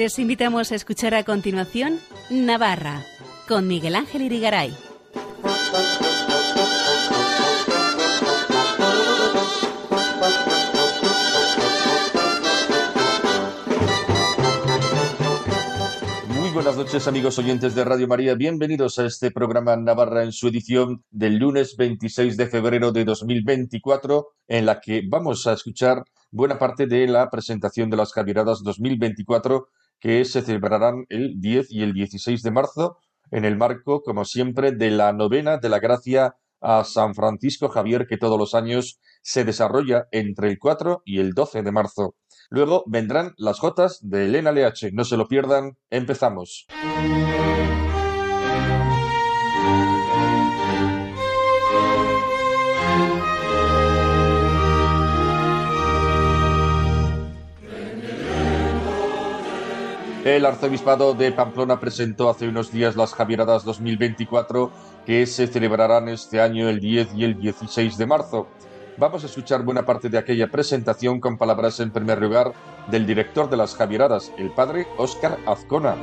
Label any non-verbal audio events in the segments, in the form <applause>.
Les invitamos a escuchar a continuación Navarra con Miguel Ángel Irigaray. Muy buenas noches amigos oyentes de Radio María, bienvenidos a este programa Navarra en su edición del lunes 26 de febrero de 2024, en la que vamos a escuchar buena parte de la presentación de las Javieradas 2024 que se celebrarán el 10 y el 16 de marzo en el marco, como siempre, de la novena de la gracia a San Francisco Javier que todos los años se desarrolla entre el 4 y el 12 de marzo. Luego vendrán las Jotas de Elena LH. No se lo pierdan. Empezamos. El arzobispado de Pamplona presentó hace unos días las Javieradas 2024 que se celebrarán este año el 10 y el 16 de marzo. Vamos a escuchar buena parte de aquella presentación con palabras en primer lugar del director de las Javieradas, el padre Óscar Azcona.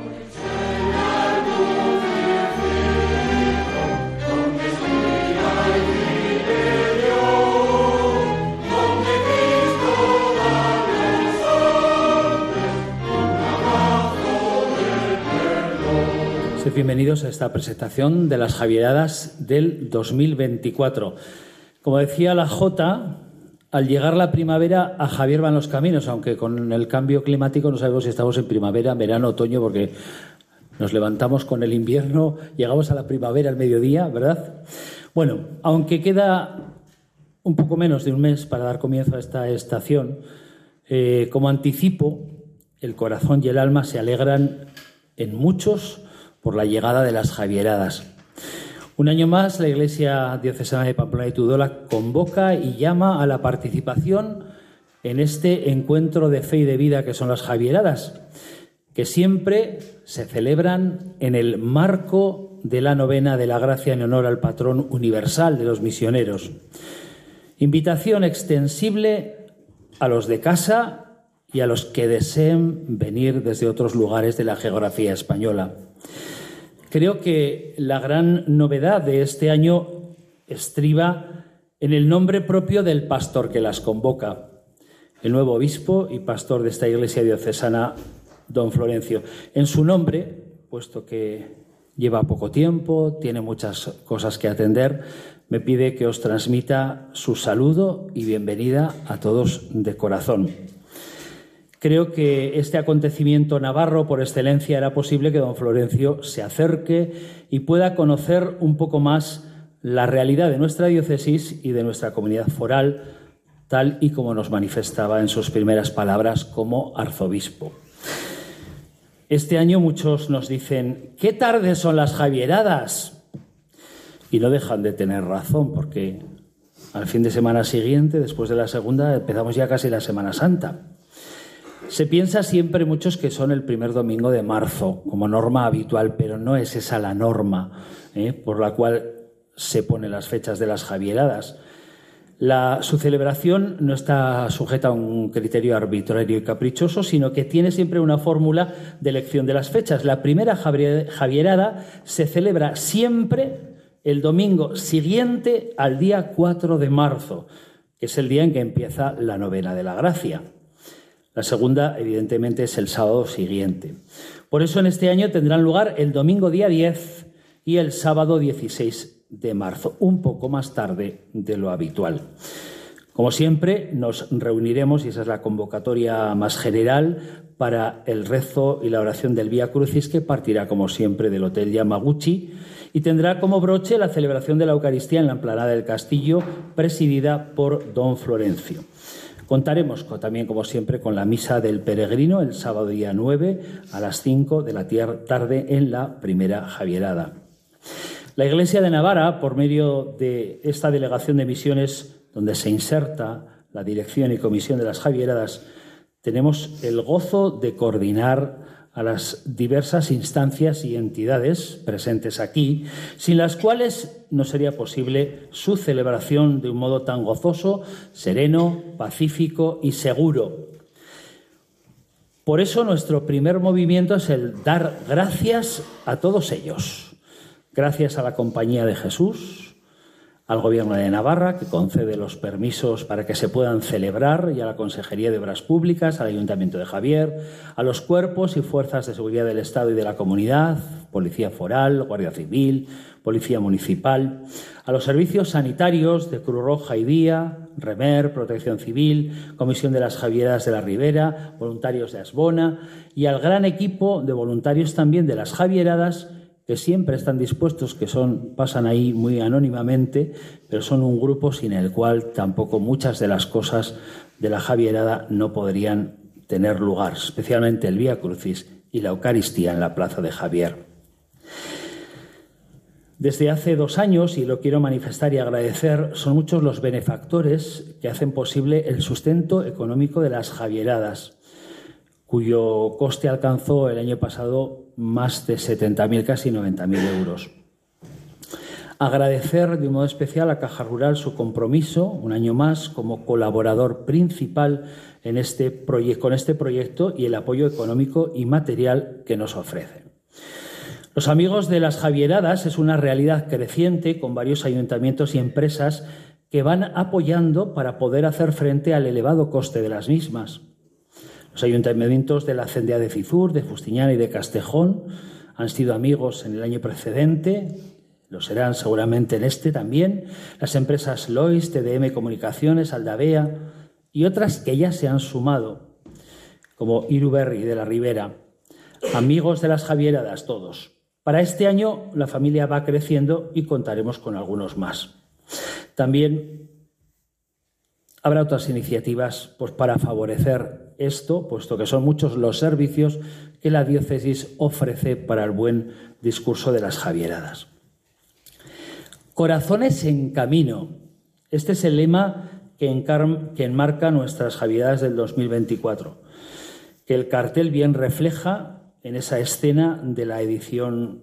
Bienvenidos a esta presentación de las Javieradas del 2024. Como decía la J, al llegar la primavera a Javier van los caminos, aunque con el cambio climático no sabemos si estamos en primavera, verano, otoño, porque nos levantamos con el invierno, llegamos a la primavera al mediodía, ¿verdad? Bueno, aunque queda un poco menos de un mes para dar comienzo a esta estación, eh, como anticipo, el corazón y el alma se alegran en muchos por la llegada de las Javieradas. Un año más, la Iglesia Diocesana de Pamplona y Tudela convoca y llama a la participación en este encuentro de fe y de vida que son las Javieradas, que siempre se celebran en el marco de la novena de la gracia en honor al patrón universal de los misioneros. Invitación extensible a los de casa y a los que deseen venir desde otros lugares de la geografía española. Creo que la gran novedad de este año estriba en el nombre propio del pastor que las convoca, el nuevo obispo y pastor de esta iglesia diocesana, don Florencio. En su nombre, puesto que lleva poco tiempo, tiene muchas cosas que atender, me pide que os transmita su saludo y bienvenida a todos de corazón. Creo que este acontecimiento navarro por excelencia era posible que don Florencio se acerque y pueda conocer un poco más la realidad de nuestra diócesis y de nuestra comunidad foral, tal y como nos manifestaba en sus primeras palabras como arzobispo. Este año muchos nos dicen, ¿qué tardes son las Javieradas? Y no dejan de tener razón, porque al fin de semana siguiente, después de la segunda, empezamos ya casi la Semana Santa. Se piensa siempre muchos que son el primer domingo de marzo como norma habitual, pero no es esa la norma ¿eh? por la cual se ponen las fechas de las Javieradas. Su celebración no está sujeta a un criterio arbitrario y caprichoso, sino que tiene siempre una fórmula de elección de las fechas. La primera Javierada se celebra siempre el domingo siguiente al día 4 de marzo, que es el día en que empieza la novena de la gracia. La segunda, evidentemente, es el sábado siguiente. Por eso en este año tendrán lugar el domingo día 10 y el sábado 16 de marzo, un poco más tarde de lo habitual. Como siempre, nos reuniremos, y esa es la convocatoria más general, para el rezo y la oración del Vía Crucis, que partirá, como siempre, del Hotel Yamaguchi y tendrá como broche la celebración de la Eucaristía en la emplanada del Castillo, presidida por don Florencio. Contaremos también, como siempre, con la misa del peregrino el sábado día 9 a las 5 de la tarde en la primera Javierada. La Iglesia de Navarra, por medio de esta delegación de misiones donde se inserta la dirección y comisión de las Javieradas, tenemos el gozo de coordinar a las diversas instancias y entidades presentes aquí, sin las cuales no sería posible su celebración de un modo tan gozoso, sereno, pacífico y seguro. Por eso nuestro primer movimiento es el dar gracias a todos ellos. Gracias a la Compañía de Jesús, al Gobierno de Navarra, que concede los permisos para que se puedan celebrar, y a la Consejería de Obras Públicas, al Ayuntamiento de Javier, a los cuerpos y fuerzas de seguridad del Estado y de la comunidad, Policía Foral, Guardia Civil, Policía Municipal, a los servicios sanitarios de Cruz Roja y Día, Remer, Protección Civil, Comisión de las Javieras de la Ribera, voluntarios de Asbona y al gran equipo de voluntarios también de las Javieradas que siempre están dispuestos, que son, pasan ahí muy anónimamente, pero son un grupo sin el cual tampoco muchas de las cosas de la Javierada no podrían tener lugar, especialmente el Vía Crucis y la Eucaristía en la Plaza de Javier. Desde hace dos años, y lo quiero manifestar y agradecer, son muchos los benefactores que hacen posible el sustento económico de las Javieradas cuyo coste alcanzó el año pasado más de 70.000, casi 90.000 euros. Agradecer de un modo especial a Caja Rural su compromiso, un año más, como colaborador principal en este con este proyecto y el apoyo económico y material que nos ofrecen. Los amigos de las Javieradas es una realidad creciente con varios ayuntamientos y empresas que van apoyando para poder hacer frente al elevado coste de las mismas. Los ayuntamientos de la Cendea de Cizur, de Fustiñana y de Castejón han sido amigos en el año precedente, lo serán seguramente en este también. Las empresas Lois, TDM Comunicaciones, Aldavea y otras que ya se han sumado, como Iruberri de la Ribera. Amigos de las Javieradas todos. Para este año la familia va creciendo y contaremos con algunos más. También habrá otras iniciativas pues, para favorecer esto, puesto que son muchos los servicios que la diócesis ofrece para el buen discurso de las Javieradas. Corazones en camino. Este es el lema que, enmarca nuestras Javieradas del 2024, que el cartel bien refleja en esa escena de la edición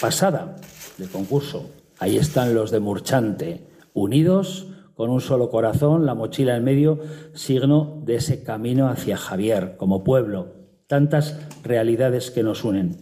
pasada del concurso. Ahí están los de Murchante, unidos con un solo corazón, la mochila en medio, signo de ese camino hacia Javier como pueblo. Tantas realidades que nos unen.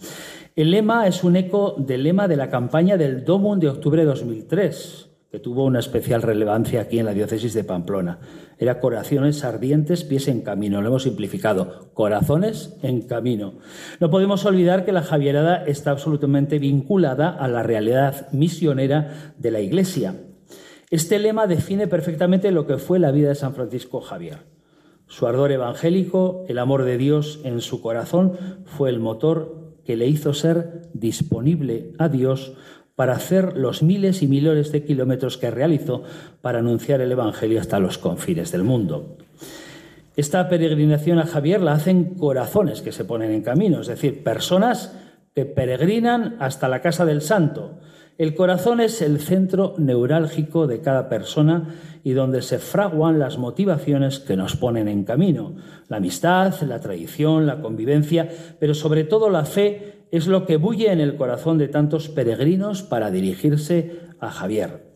El lema es un eco del lema de la campaña del Domum de octubre de 2003, que tuvo una especial relevancia aquí en la diócesis de Pamplona. Era corazones ardientes, pies en camino. Lo hemos simplificado. Corazones en camino. No podemos olvidar que la Javierada está absolutamente vinculada a la realidad misionera de la Iglesia. Este lema define perfectamente lo que fue la vida de San Francisco Javier. Su ardor evangélico, el amor de Dios en su corazón, fue el motor que le hizo ser disponible a Dios para hacer los miles y miles de kilómetros que realizó para anunciar el Evangelio hasta los confines del mundo. Esta peregrinación a Javier la hacen corazones que se ponen en camino, es decir, personas que peregrinan hasta la casa del santo, el corazón es el centro neurálgico de cada persona y donde se fraguan las motivaciones que nos ponen en camino. La amistad, la tradición, la convivencia, pero sobre todo la fe es lo que bulle en el corazón de tantos peregrinos para dirigirse a Javier.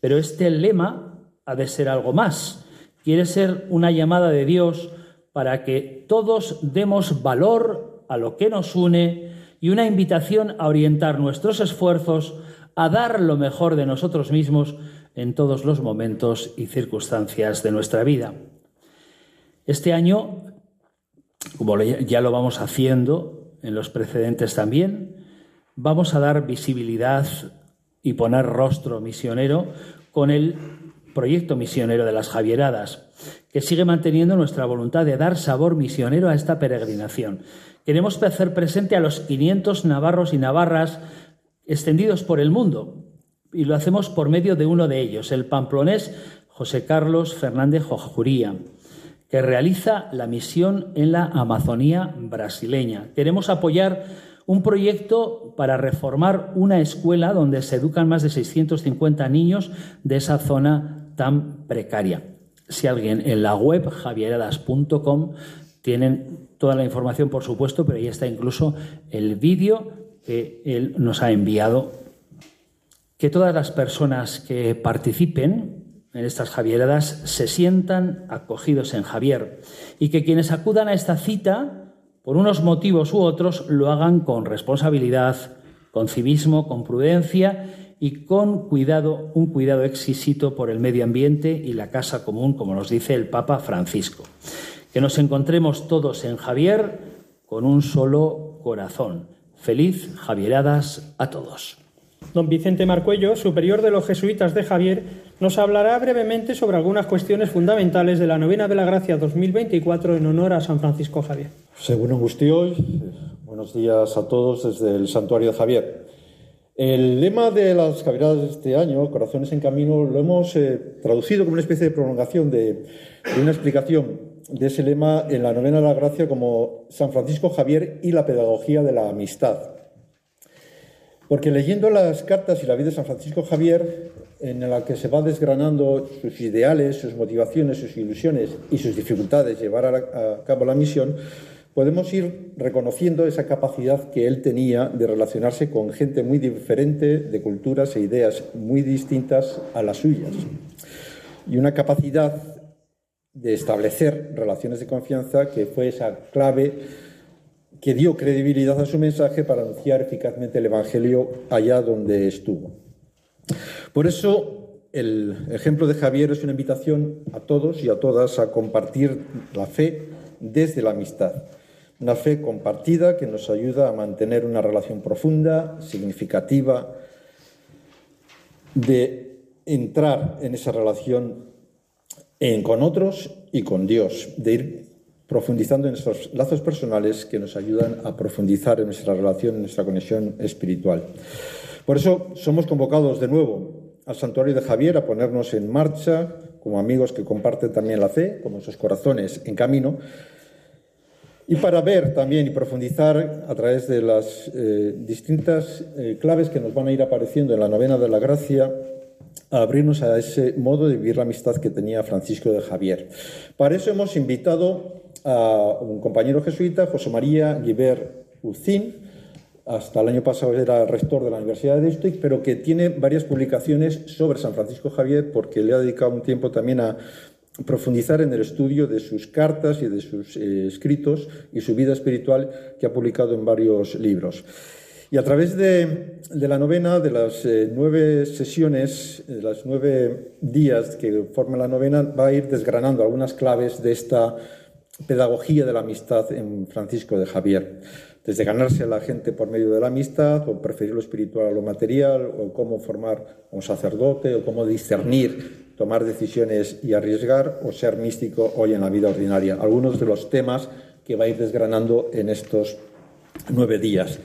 Pero este lema ha de ser algo más. Quiere ser una llamada de Dios para que todos demos valor a lo que nos une y una invitación a orientar nuestros esfuerzos a dar lo mejor de nosotros mismos en todos los momentos y circunstancias de nuestra vida. Este año, como ya lo vamos haciendo en los precedentes también, vamos a dar visibilidad y poner rostro misionero con el proyecto misionero de las Javieradas, que sigue manteniendo nuestra voluntad de dar sabor misionero a esta peregrinación Queremos hacer presente a los 500 navarros y navarras extendidos por el mundo y lo hacemos por medio de uno de ellos, el pamplonés José Carlos Fernández Jojuría, que realiza la misión en la Amazonía brasileña. Queremos apoyar un proyecto para reformar una escuela donde se educan más de 650 niños de esa zona tan precaria. Si alguien en la web javieradas.com tienen toda la información, por supuesto, pero ahí está incluso el vídeo que él nos ha enviado. Que todas las personas que participen en estas Javieradas se sientan acogidos en Javier y que quienes acudan a esta cita por unos motivos u otros, lo hagan con responsabilidad, con civismo, con prudencia y con cuidado, un cuidado exquisito por el medio ambiente y la casa común, como nos dice el Papa Francisco. Que nos encontremos todos en Javier con un solo corazón. Feliz Javieradas a todos. Don Vicente Marcuello, superior de los jesuitas de Javier, nos hablará brevemente sobre algunas cuestiones fundamentales de la novena de la Gracia 2024 en honor a San Francisco Javier. Según hoy, buenos días a todos desde el Santuario de Javier. El lema de las Javieradas de este año, Corazones en Camino, lo hemos eh, traducido como una especie de prolongación de, de una explicación de ese lema en la novena de la Gracia como San Francisco Javier y la pedagogía de la amistad. Porque leyendo las cartas y la vida de San Francisco Javier, en la que se va desgranando sus ideales, sus motivaciones, sus ilusiones y sus dificultades de llevar a, cabo la misión, podemos ir reconociendo esa capacidad que él tenía de relacionarse con gente muy diferente, de culturas e ideas muy distintas a las suyas. Y una capacidad de establecer relaciones de confianza que fue esa clave que dio credibilidad a su mensaje para anunciar eficazmente el Evangelio allá donde estuvo. Por eso, el ejemplo de Javier es una invitación a todos y a todas a compartir la fe desde la amistad. Una fe compartida que nos ayuda a mantener una relación profunda, significativa, de entrar en esa relación con otros y con Dios, de ir profundizando en nuestros lazos personales que nos ayudan a profundizar en nuestra relación, en nuestra conexión espiritual. Por eso somos convocados de nuevo al santuario de Javier a ponernos en marcha como amigos que comparten también la fe, como esos corazones en camino, y para ver también y profundizar a través de las eh, distintas eh, claves que nos van a ir apareciendo en la novena de la gracia, a abrirnos a ese modo de vivir la amistad que tenía Francisco de Javier. Para eso hemos invitado a un compañero jesuita, José María Guiber Ucín, hasta el año pasado era rector de la Universidad de Deusto, pero que tiene varias publicaciones sobre San Francisco Javier porque le ha dedicado un tiempo también a profundizar en el estudio de sus cartas y de sus eh, escritos y su vida espiritual que ha publicado en varios libros. Y a través de, la novena, de las eh, nueve sesiones, de los nueve días que forman la novena, va a ir desgranando algunas claves de esta pedagogía de la amistad en Francisco de Javier. Desde ganarse a la gente por medio de la amistad, o preferir lo espiritual a lo material, o cómo formar un sacerdote, o cómo discernir, tomar decisiones y arriesgar, o ser místico hoy en la vida ordinaria. Algunos de los temas que va a ir desgranando en estos nueve días.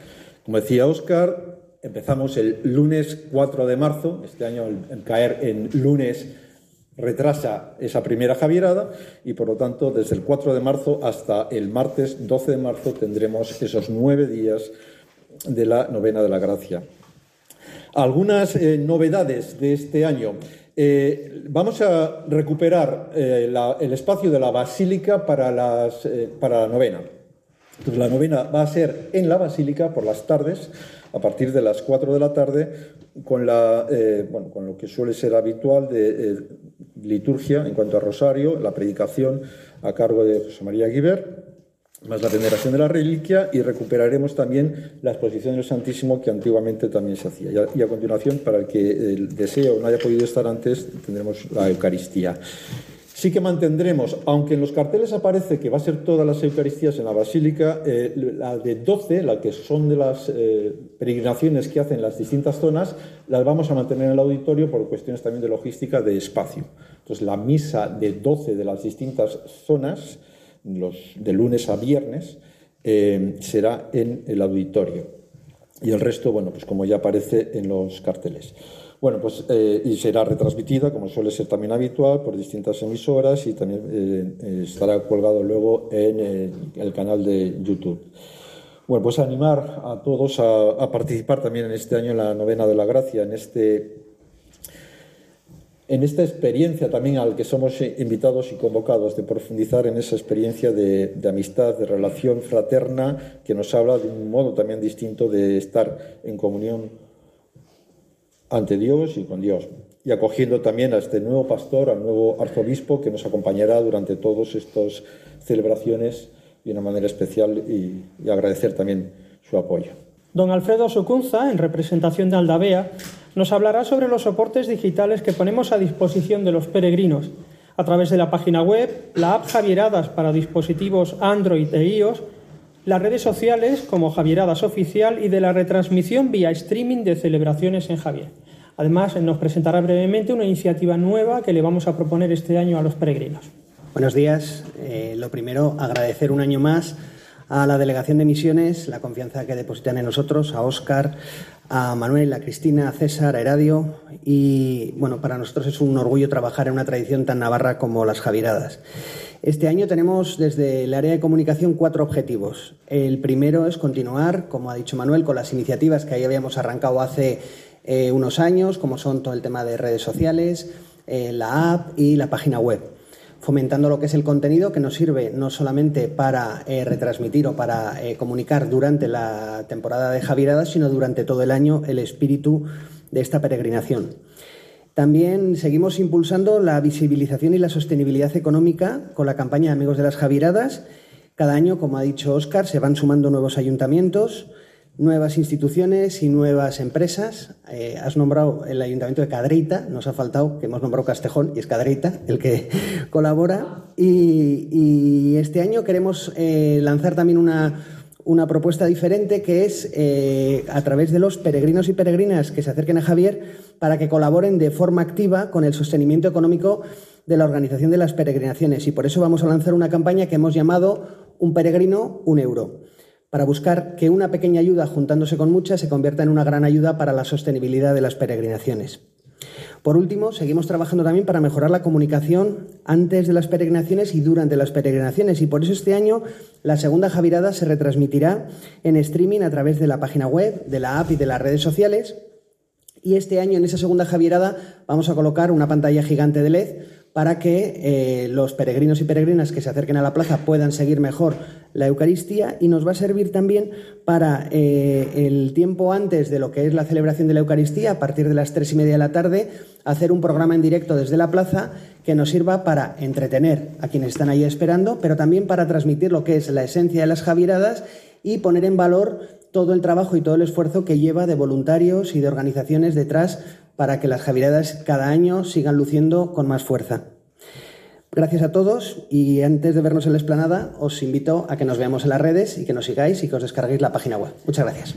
Como decía Óscar, empezamos el lunes 4 de marzo, este año el caer en lunes retrasa esa primera Javierada y por lo tanto desde el 4 de marzo hasta el martes 12 de marzo tendremos esos nueve días de la novena de la gracia. Algunas eh, novedades de este año. Eh, vamos a recuperar eh, el espacio de la basílica para, las, para la novena. La novena va a ser en la basílica por las tardes, a partir de las 4 de la tarde, con, la, bueno, con lo que suele ser habitual de liturgia en cuanto a rosario, la predicación a cargo de José María Guiber, más la veneración de la reliquia y recuperaremos también la exposición del Santísimo que antiguamente también se hacía. Y a, continuación, para el que desee o no haya podido estar antes, tendremos la Eucaristía. Sí que mantendremos, aunque en los carteles aparece que va a ser todas las Eucaristías en la Basílica, eh, la de 12, la que son de las eh, peregrinaciones que hacen las distintas zonas, las vamos a mantener en el auditorio por cuestiones también de logística de espacio. Entonces, la misa de 12 de las distintas zonas, los, de lunes a viernes, eh, será en el auditorio. Y el resto, bueno, pues como ya aparece en los carteles. Bueno, pues eh, y será retransmitida, como suele ser también habitual, por distintas emisoras y también eh, estará colgado luego en el canal de YouTube. Bueno, pues animar a todos a, participar también en este año en la novena de la gracia, en este en esta experiencia también al que somos invitados y convocados de profundizar en esa experiencia de, amistad, de relación fraterna, que nos habla de un modo también distinto de estar en comunión ante Dios y con Dios. Y acogiendo también a este nuevo pastor, al nuevo arzobispo que nos acompañará durante todas estas celebraciones de una manera especial y agradecer también su apoyo. Don Alfredo Sucunza, en representación de Aldavea, nos hablará sobre los soportes digitales que ponemos a disposición de los peregrinos a través de la página web, la app Javieradas para dispositivos Android e iOS, las redes sociales como Javieradas Oficial y de la retransmisión vía streaming de celebraciones en Javier. Además, nos presentará brevemente una iniciativa nueva que le vamos a proponer este año a los peregrinos. Buenos días. Eh, lo primero, agradecer un año más a la Delegación de Misiones la confianza que depositan en nosotros, a Óscar, a Manuel, a Cristina, a César, a Eradio. Y bueno, para nosotros es un orgullo trabajar en una tradición tan navarra como las Javiradas. Este año tenemos desde el área de comunicación cuatro objetivos. El primero es continuar, como ha dicho Manuel, con las iniciativas que ahí habíamos arrancado hace eh, unos años, como son todo el tema de redes sociales, eh, la app y la página web fomentando lo que es el contenido que nos sirve no solamente para eh, retransmitir o para eh, comunicar durante la temporada de Javiradas, sino durante todo el año el espíritu de esta peregrinación. También seguimos impulsando la visibilización y la sostenibilidad económica con la campaña Amigos de las Javiradas. Cada año, como ha dicho Óscar, se van sumando nuevos ayuntamientos, nuevas instituciones y nuevas empresas. Eh, has nombrado el Ayuntamiento de Cadreita, nos ha faltado que hemos nombrado Castejón y es Cadreita el que <laughs> colabora. Y, este año queremos eh, lanzar también una, una, propuesta diferente que es eh, a través de los peregrinos y peregrinas que se acerquen a Javier para que colaboren de forma activa con el sostenimiento económico de la organización de las peregrinaciones. Y por eso vamos a lanzar una campaña que hemos llamado Un peregrino, un euro para buscar que una pequeña ayuda juntándose con muchas se convierta en una gran ayuda para la sostenibilidad de las peregrinaciones. Por último, seguimos trabajando también para mejorar la comunicación antes de las peregrinaciones y durante las peregrinaciones y por eso este año la segunda Javirada se retransmitirá en streaming a través de la página web, de la app y de las redes sociales. Y este año en esa segunda Javierada vamos a colocar una pantalla gigante de LED para que eh, los peregrinos y peregrinas que se acerquen a la plaza puedan seguir mejor la Eucaristía y nos va a servir también para eh, el tiempo antes de lo que es la celebración de la Eucaristía, a partir de las tres y media de la tarde, hacer un programa en directo desde la plaza que nos sirva para entretener a quienes están ahí esperando, pero también para transmitir lo que es la esencia de las Javieradas y poner en valor todo el trabajo y todo el esfuerzo que lleva de voluntarios y de organizaciones detrás para que las Javiradas cada año sigan luciendo con más fuerza. Gracias a todos y antes de vernos en la explanada os invito a que nos veamos en las redes y que nos sigáis y que os descarguéis la página web. Muchas gracias.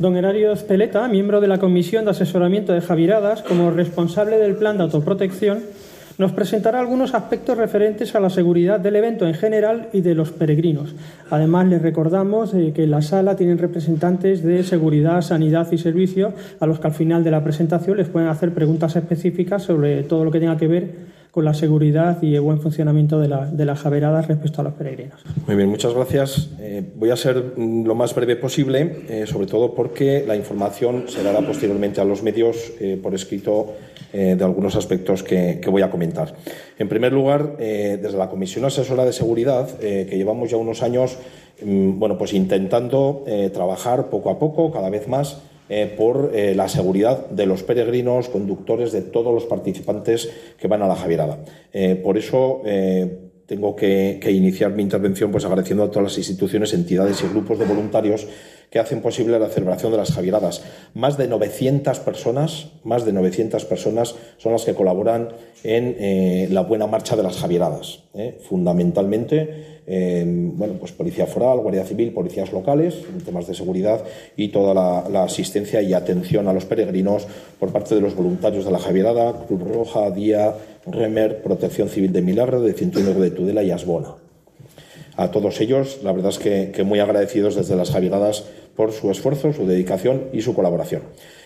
Don Herario Peleta, miembro de la Comisión de Asesoramiento de Javiradas, como responsable del Plan de Autoprotección, nos presentará algunos aspectos referentes a la seguridad del evento en general y de los peregrinos. Además, les recordamos eh, que en la sala tienen representantes de seguridad, sanidad y servicio, a los que al final de la presentación les pueden hacer preguntas específicas sobre todo lo que tenga que ver con la seguridad y el buen funcionamiento de, las javeradas respecto a los peregrinos. Muy bien, muchas gracias. Eh, voy a ser mm, lo más breve posible, eh, sobre todo porque la información se dará posteriormente a los medios por escrito eh, de algunos aspectos que, voy a comentar. En primer lugar, eh, desde la Comisión Asesora de Seguridad, eh, que llevamos ya unos años mm, bueno, pues intentando trabajar poco a poco, cada vez más, por la seguridad de los peregrinos, conductores, de todos los participantes que van a la Javierada. por eso tengo que, que, iniciar mi intervención pues agradeciendo a todas las instituciones, entidades y grupos de voluntarios que hacen posible la celebración de las Javieradas. Más de 900 personas, más de 900 personas son las que colaboran en eh, la buena marcha de las Javieradas. ¿eh? Fundamentalmente, eh, bueno, pues Policía Foral, Guardia Civil, policías locales, en temas de seguridad y toda la, asistencia y atención a los peregrinos por parte de los voluntarios de la Javierada, Cruz Roja, Día, Remer, Protección Civil de Milagro, de 109 de Tudela y Asbona a todos ellos, la verdad es que, muy agradecidos desde las Javieradas por su esfuerzo, su dedicación y su colaboración.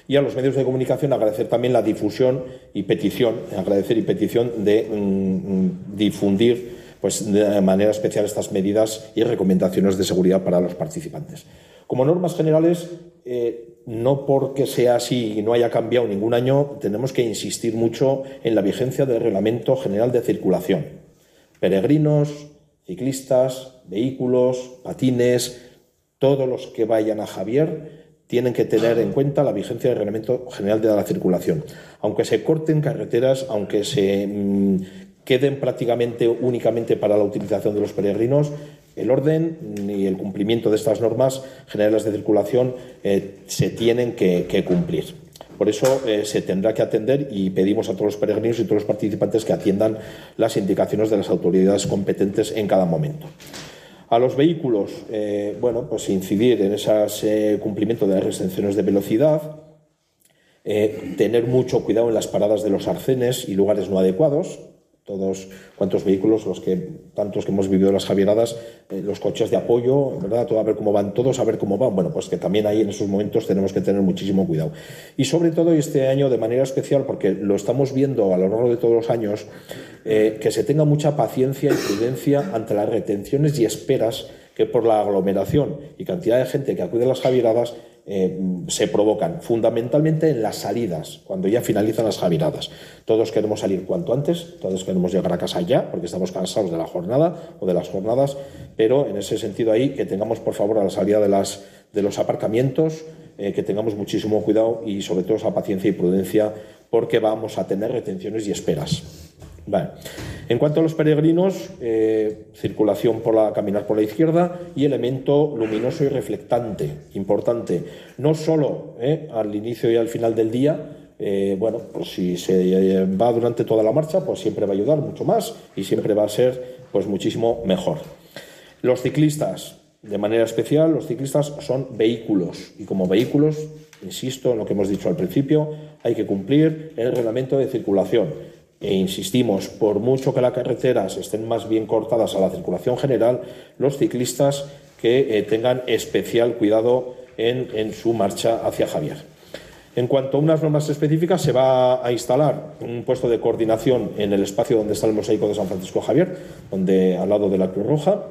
Y a los medios de comunicación agradecer también la difusión y petición, agradecer y petición de mm, difundir pues, de manera especial estas medidas y recomendaciones de seguridad para los participantes. Como normas generales, eh, no porque sea así y no haya cambiado ningún año, tenemos que insistir mucho en la vigencia del Reglamento General de Circulación. Peregrinos, ciclistas, vehículos, patines, todos los que vayan a Javier tienen que tener en cuenta la vigencia del Reglamento General de la Circulación. Aunque se corten carreteras, aunque se mm, queden prácticamente únicamente para la utilización de los peregrinos, el orden ni el cumplimiento de estas normas generales de circulación eh, se tienen que, cumplir. Por eso eh, se tendrá que atender y pedimos a todos los peregrinos y todos los participantes que atiendan las indicaciones de las autoridades competentes en cada momento. A los vehículos, eh, bueno, pues incidir en ese cumplimiento de las restricciones de velocidad, tener mucho cuidado en las paradas de los arcenes y lugares no adecuados, todos cuantos vehículos, los que tantos que hemos vivido las Javieradas, eh, los coches de apoyo, ¿verdad? Todo a ver cómo van todos, a ver cómo van. Bueno, pues que también ahí en esos momentos tenemos que tener muchísimo cuidado. Y sobre todo este año de manera especial, porque lo estamos viendo a lo largo de todos los años, eh, que se tenga mucha paciencia y prudencia ante las retenciones y esperas que por la aglomeración y cantidad de gente que acude a las Javieradas eh, se provocan fundamentalmente en las salidas, cuando ya finalizan las javiradas. Todos queremos salir cuanto antes, todos queremos llegar a casa ya, porque estamos cansados de la jornada o de las jornadas, pero en ese sentido ahí que tengamos por favor a la salida de, las, de los aparcamientos, eh, que tengamos muchísimo cuidado y sobre todo esa paciencia y prudencia, porque vamos a tener retenciones y esperas. En cuanto a los peregrinos, eh, circulación por la caminar por la izquierda y elemento luminoso y reflectante, importante, no solo eh, al inicio y al final del día, eh, bueno, pues si se va durante toda la marcha, pues siempre va a ayudar mucho más y siempre va a ser pues muchísimo mejor. Los ciclistas, de manera especial, los ciclistas son vehículos y como vehículos, insisto en lo que hemos dicho al principio, hay que cumplir el reglamento de circulación e insistimos, por mucho que las carreteras estén más bien cortadas a la circulación general, los ciclistas que eh, tengan especial cuidado en, su marcha hacia Javier. En cuanto a unas normas específicas, se va a instalar un puesto de coordinación en el espacio donde está el mosaico de San Francisco Javier, donde al lado de la Cruz Roja,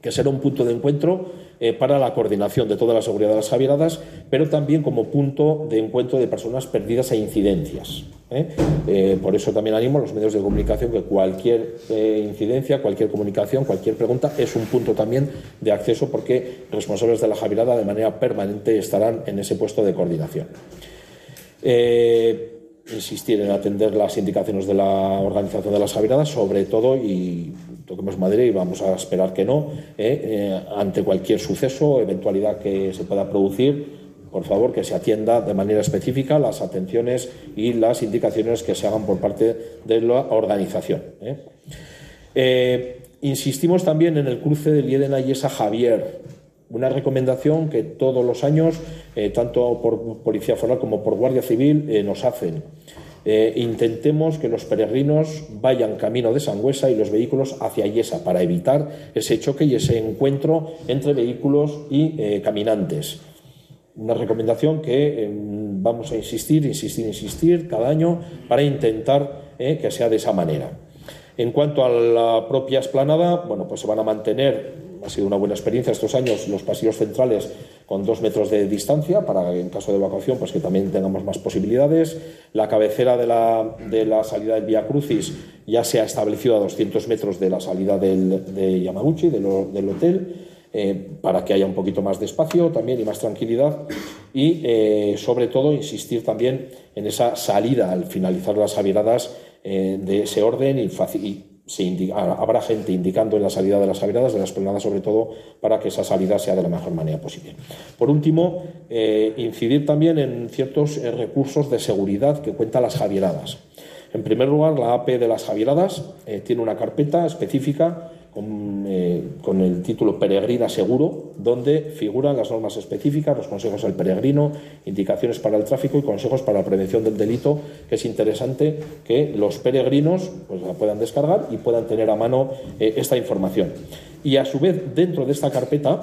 que será un punto de encuentro eh, para la coordinación de toda la seguridad de las Javieradas, pero también como punto de encuentro de personas perdidas e incidencias. ¿eh? Eh, por eso también animo a los medios de comunicación que cualquier incidencia, cualquier comunicación, cualquier pregunta es un punto también de acceso porque responsables de la Javierada de manera permanente estarán en ese puesto de coordinación insistir en atender las indicaciones de la organización de las Javiradas, sobre todo, y toquemos madera y vamos a esperar que no, eh, eh, ante cualquier suceso o eventualidad que se pueda producir, por favor, que se atienda de manera específica las atenciones y las indicaciones que se hagan por parte de la organización. ¿eh? insistimos también en el cruce de Liedena y esa Javier, una recomendación que todos los años, tanto por Policía Foral como por Guardia Civil, nos hacen. Eh, intentemos que los peregrinos vayan camino de Sangüesa y los vehículos hacia Yesa para evitar ese choque y ese encuentro entre vehículos y eh, caminantes. Una recomendación que vamos a insistir, insistir, insistir cada año para intentar eh, que sea de esa manera. En cuanto a la propia esplanada, bueno, pues se van a mantener ha sido una buena experiencia estos años los pasillos centrales con dos metros de distancia para en caso de evacuación pues que también tengamos más posibilidades. La cabecera de la, de la salida del Vía Crucis ya se ha establecido a 200 metros de la salida del, de Yamaguchi, del, hotel. Eh, para que haya un poquito más de espacio también y más tranquilidad y eh, sobre todo insistir también en esa salida al finalizar las aviradas eh, de ese orden y, y habrá gente indicando en la salida de las javiradas, de las planadas sobre todo, para que esa salida sea de la mejor manera posible. Por último, eh, incidir también en ciertos eh, recursos de seguridad que cuentan las javieradas. En primer lugar, la AP de las javieradas eh, tiene una carpeta específica eh, con, el título Peregrina Seguro, donde figuran las normas específicas, los consejos al peregrino, indicaciones para el tráfico y consejos para la prevención del delito, que es interesante que los peregrinos pues, la puedan descargar y puedan tener a mano eh, esta información. Y a su vez, dentro de esta carpeta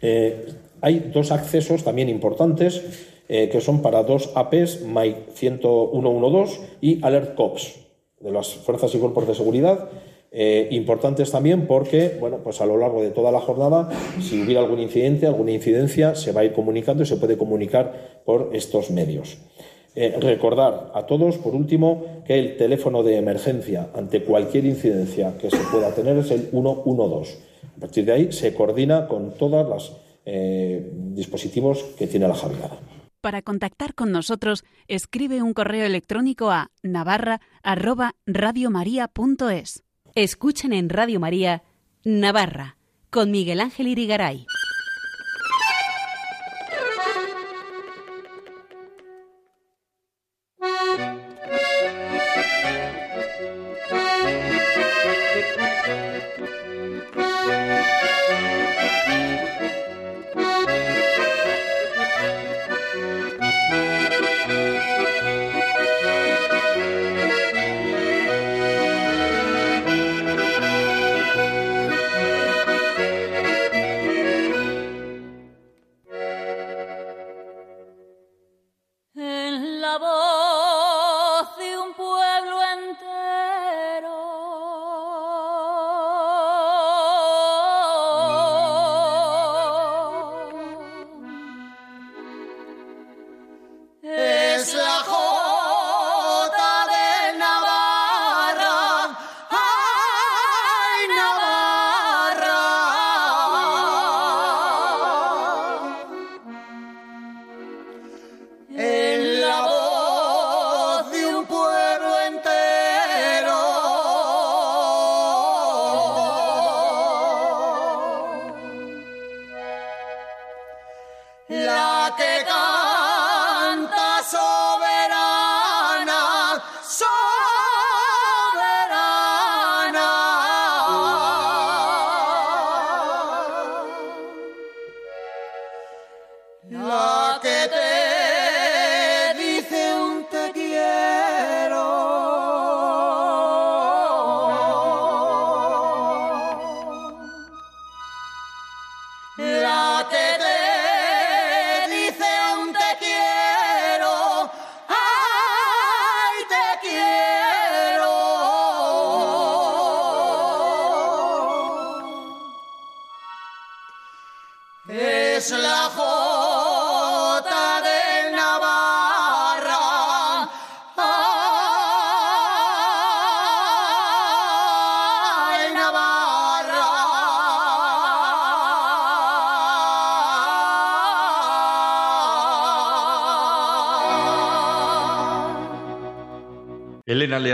eh, hay dos accesos también importantes que son para dos APs, MAI 10112 y Alert Cops, de las fuerzas y cuerpos de seguridad eh, importantes también porque, bueno, pues a lo largo de toda la jornada, si hubiera algún incidente, alguna incidencia, se va a ir comunicando y se puede comunicar por estos medios. Eh, recordar a todos, por último, que el teléfono de emergencia ante cualquier incidencia que se pueda tener es el 112. A partir de ahí se coordina con todos los eh, dispositivos que tiene la Javierada. Para contactar con nosotros, escribe un correo electrónico a navarra@radiomaria.es. Escuchen en Radio María Navarra con Miguel Ángel Irigaray.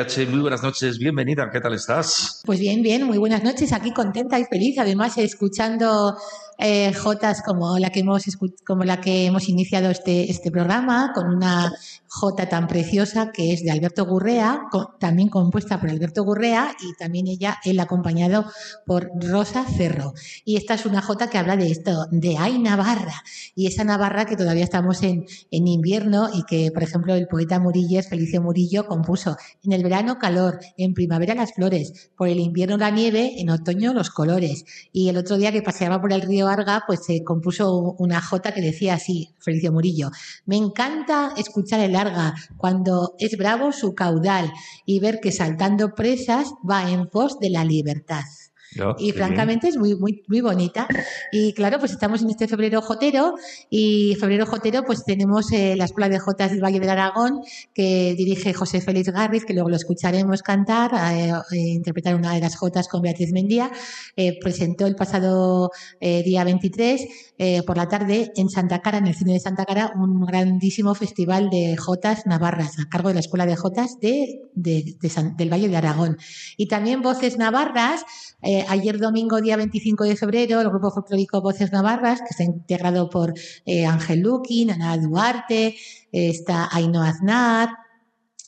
Muy buenas noches, bienvenida, ¿qué tal estás? Pues bien, bien, muy buenas noches, aquí contenta y feliz, además escuchando eh, Jotas como la que hemos como la que hemos iniciado este, este programa, con una Jota tan preciosa que es de Alberto Gurrea, también compuesta por Alberto Gurrea y también ella, él acompañado por Rosa Cerro. Y esta es una Jota que habla de esto, de Ay Navarra, y esa Navarra que todavía estamos en, en invierno y que, por ejemplo, el poeta Murilles, Felicio Murillo, compuso en el verano calor, en primavera las flores, por el invierno la nieve, en otoño los colores. Y el otro día que paseaba por el río Arga, pues se compuso una Jota que decía así, Felicio Murillo, me encanta escuchar el cuando es bravo su caudal y ver que saltando presas va en pos de la libertad y francamente es muy, muy, muy bonita. Y claro, pues estamos en este febrero jotero y febrero jotero pues tenemos eh, la Escuela de Jotas del Valle del Aragón que dirige José Félix Garriz, que luego lo escucharemos cantar, eh, eh, interpretar una de las jotas con Beatriz Mendía. presentó el pasado día 23 por la tarde en Santa Cara, en el cine de Santa Cara, un grandísimo festival de jotas navarras a cargo de la Escuela de Jotas de, del Valle de Aragón. Y también voces navarras ayer domingo, día 25 de febrero, el grupo folclórico Voces Navarras, que está integrado por eh, Ángel Luquín, Ana Duarte, eh, está Ainhoa Aznar,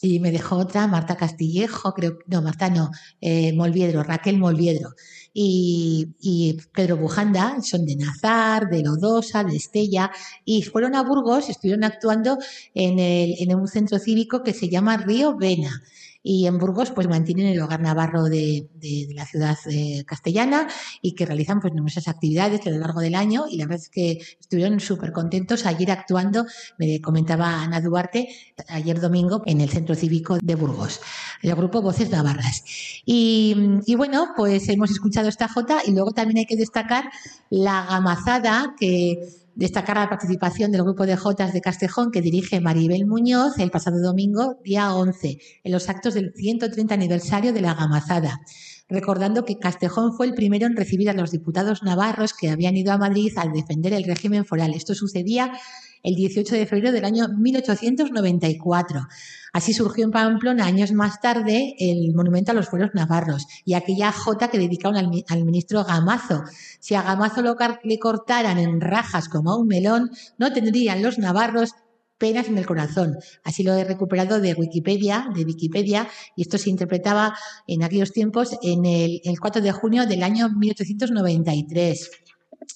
y me dejó otra, Marta Castillejo, creo, no, Marta no, eh, Molviedro, Raquel Molviedro. Y, y, Pedro Bujanda, son de Nazar, de Lodosa, de Estella, y fueron a Burgos, estuvieron actuando en, el, en un centro cívico que se llama Río Vena y en Burgos pues mantienen el hogar navarro de, la ciudad eh, castellana y que realizan pues numerosas actividades a lo largo del año y la verdad es que estuvieron súper contentos ayer actuando, me comentaba Ana Duarte, ayer domingo en el Centro Cívico de Burgos, el grupo Voces Navarras. Y, y bueno, pues hemos escuchado esta jota y luego también hay que destacar la gamazada que Destacar la participación del grupo de Jotas de Castejón que dirige Maribel Muñoz el pasado domingo, día 11, en los actos del 130 aniversario de la Gamazada recordando que Castejón fue el primero en recibir a los diputados navarros que habían ido a Madrid al defender el régimen foral. Esto sucedía el 18 de febrero del año 1894. Así surgió en Pamplona años más tarde el monumento a los fueros navarros y aquella jota que dedicaron al, ministro Gamazo. Si a Gamazo lo, le cortaran en rajas como a un melón, no tendrían los navarros penas en el corazón. Así lo he recuperado de Wikipedia, de Wikipedia, y esto se interpretaba en aquellos tiempos en el, 4 de junio del año 1893.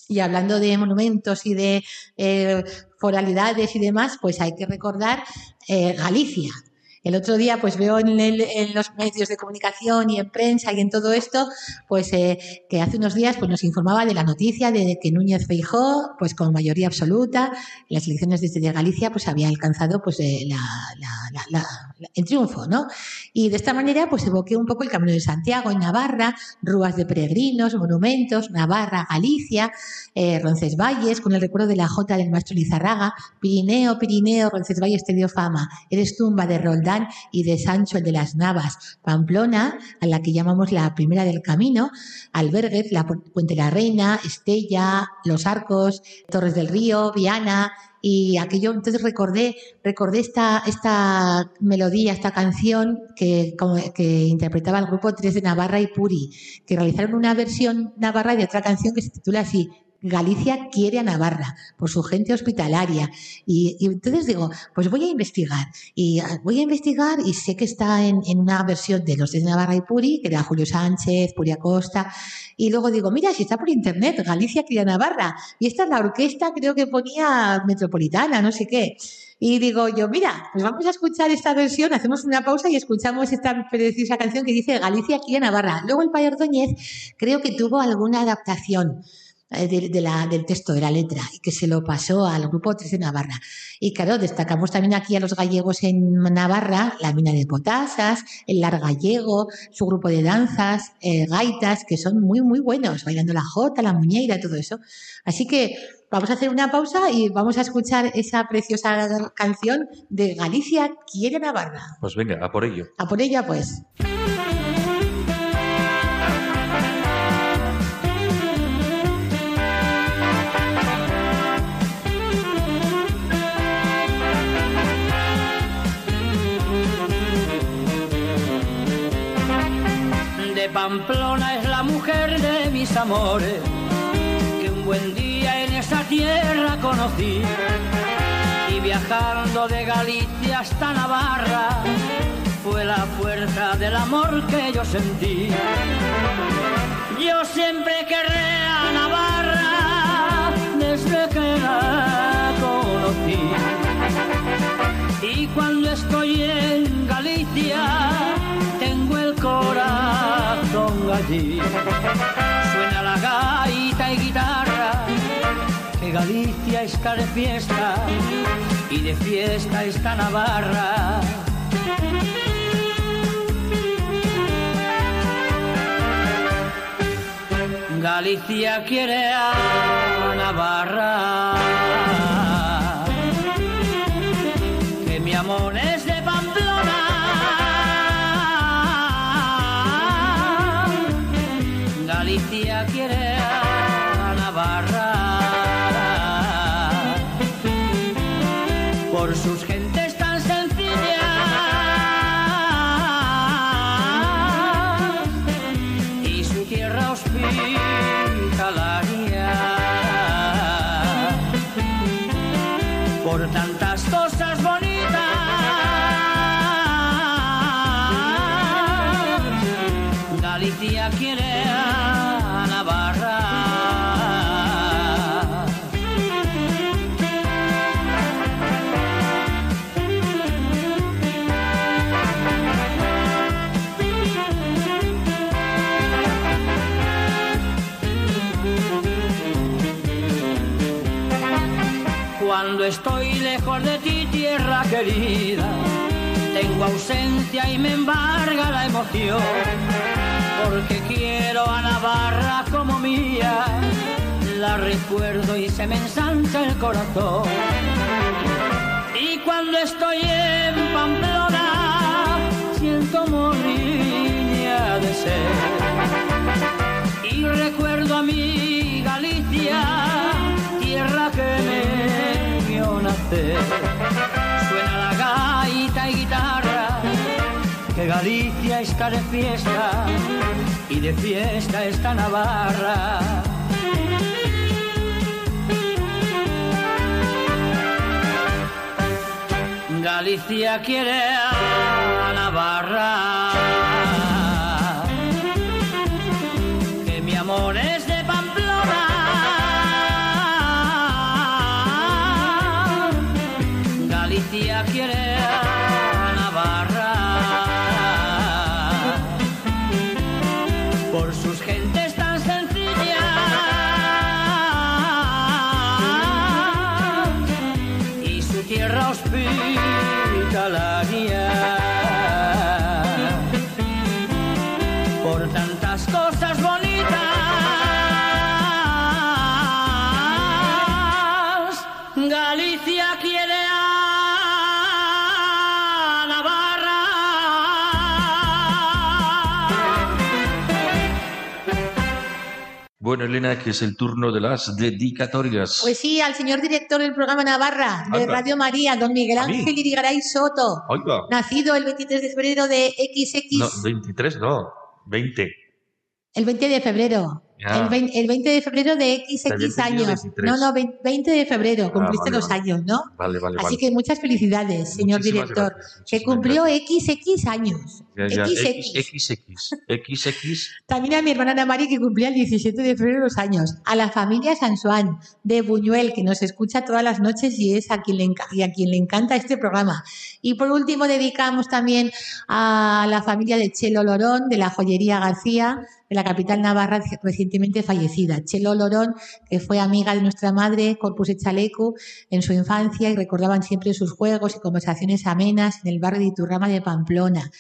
Y hablando de monumentos y de eh, foralidades y demás, pues hay que recordar eh, Galicia. El otro día, pues veo en, los medios de comunicación y en prensa y en todo esto, pues eh, que hace unos días pues, nos informaba de la noticia de que Núñez Feijó, pues con mayoría absoluta, las elecciones desde Galicia, pues había alcanzado pues eh, el triunfo, ¿no? Y de esta manera, pues evoqué un poco el Camino de Santiago en Navarra, rúas de peregrinos, monumentos, Navarra, Galicia, eh, Roncesvalles, con el recuerdo de la Jota del maestro Lizarraga, Pirineo, Pirineo, Roncesvalles te dio fama, eres tumba de Roldán y de Sancho el de las Navas, Pamplona, a la que llamamos la primera del camino, Alberguez, la Puente de la Reina, Estella, Los Arcos, Torres del Río, Viana, y aquello. Entonces recordé recordé esta esta melodía esta canción que, que interpretaba el grupo Tres de Navarra y Puri que realizaron una versión navarra de otra canción que se titula así Galicia quiere a Navarra por su gente hospitalaria. Y, entonces digo, pues voy a investigar. Y ah, voy a investigar y sé que está en, una versión de los de Navarra y Puri, que era Julio Sánchez, Puri Acosta. Y luego digo, mira, si está por internet, Galicia quiere a Navarra. Y esta es la orquesta, creo que ponía metropolitana, no sé qué. Y digo yo, mira, pues vamos a escuchar esta versión, hacemos una pausa y escuchamos esta preciosa canción que dice Galicia quiere a Navarra. Luego el Pay Ordóñez creo que tuvo alguna adaptación. Eh, de, la, del texto, de la letra, y que se lo pasó al grupo 3 de Navarra. Y claro, destacamos también aquí a los gallegos en Navarra, la mina de Potasas, el Lar Gallego, su grupo de danzas, eh, gaitas, que son muy, muy buenos, bailando la jota, la muñeira, todo eso. Así que vamos a hacer una pausa y vamos a escuchar esa preciosa canción de Galicia quiere Navarra. Pues venga, a por ello. A por ella, pues. Pamplona es la mujer de mis amores, que un buen día en esa tierra conocí. Y viajando de Galicia hasta Navarra, fue la fuerza del amor que yo sentí. Yo siempre querré a Navarra desde que la conocí. Y cuando estoy en Galicia, corazón allí. Suena la gaita y guitarra, que Galicia está de fiesta y de fiesta está Navarra. Galicia quiere a Navarra. Por sus gentes tan sencillas y su tierra hospitalaria. Por tantas tengo ausencia y me embarga la emoción, porque quiero a Navarra como mía, la recuerdo y se me ensancha el corazón. Y cuando estoy en Pamplona, siento morriña de ser y recuerdo a mi Galicia, tierra que me vio. Galicia está de fiesta y de fiesta está Navarra. Galicia quiere a Navarra. Bueno, Elena, que es el turno de las dedicatorias. Pues sí, al señor director del programa Navarra de Anda. Radio María, don Miguel. Ángel Irigaray Soto, Oiga. nacido el 23 de febrero de XX, No, 23 no, 20. el 20 de febrero. El, 20, el 20 de febrero de XX años. 23. No, no, 20 20 de febrero, cumpliste vale, los vale. años, ¿no? Vale, vale, Así vale. que muchas felicidades, señor Muchísimas director, gracias, que cumplió XX años. Ya, ya, XX. XX. XX. También a mi hermana Ana María, que cumplía el 17 de febrero los años. A la familia Sansuán de Buñuel, que nos escucha todas las noches y es a quien le, y a quien le encanta este programa. Y por último, dedicamos también a la familia de Chelo Lorón, de la joyería García, de la capital navarra recientemente fallecida. Chelo Lorón, que fue amiga de nuestra madre, Corpus Echalecu, en su infancia y recordaban siempre sus juegos y conversaciones amenas en el barrio de Iturrama de Pamplona.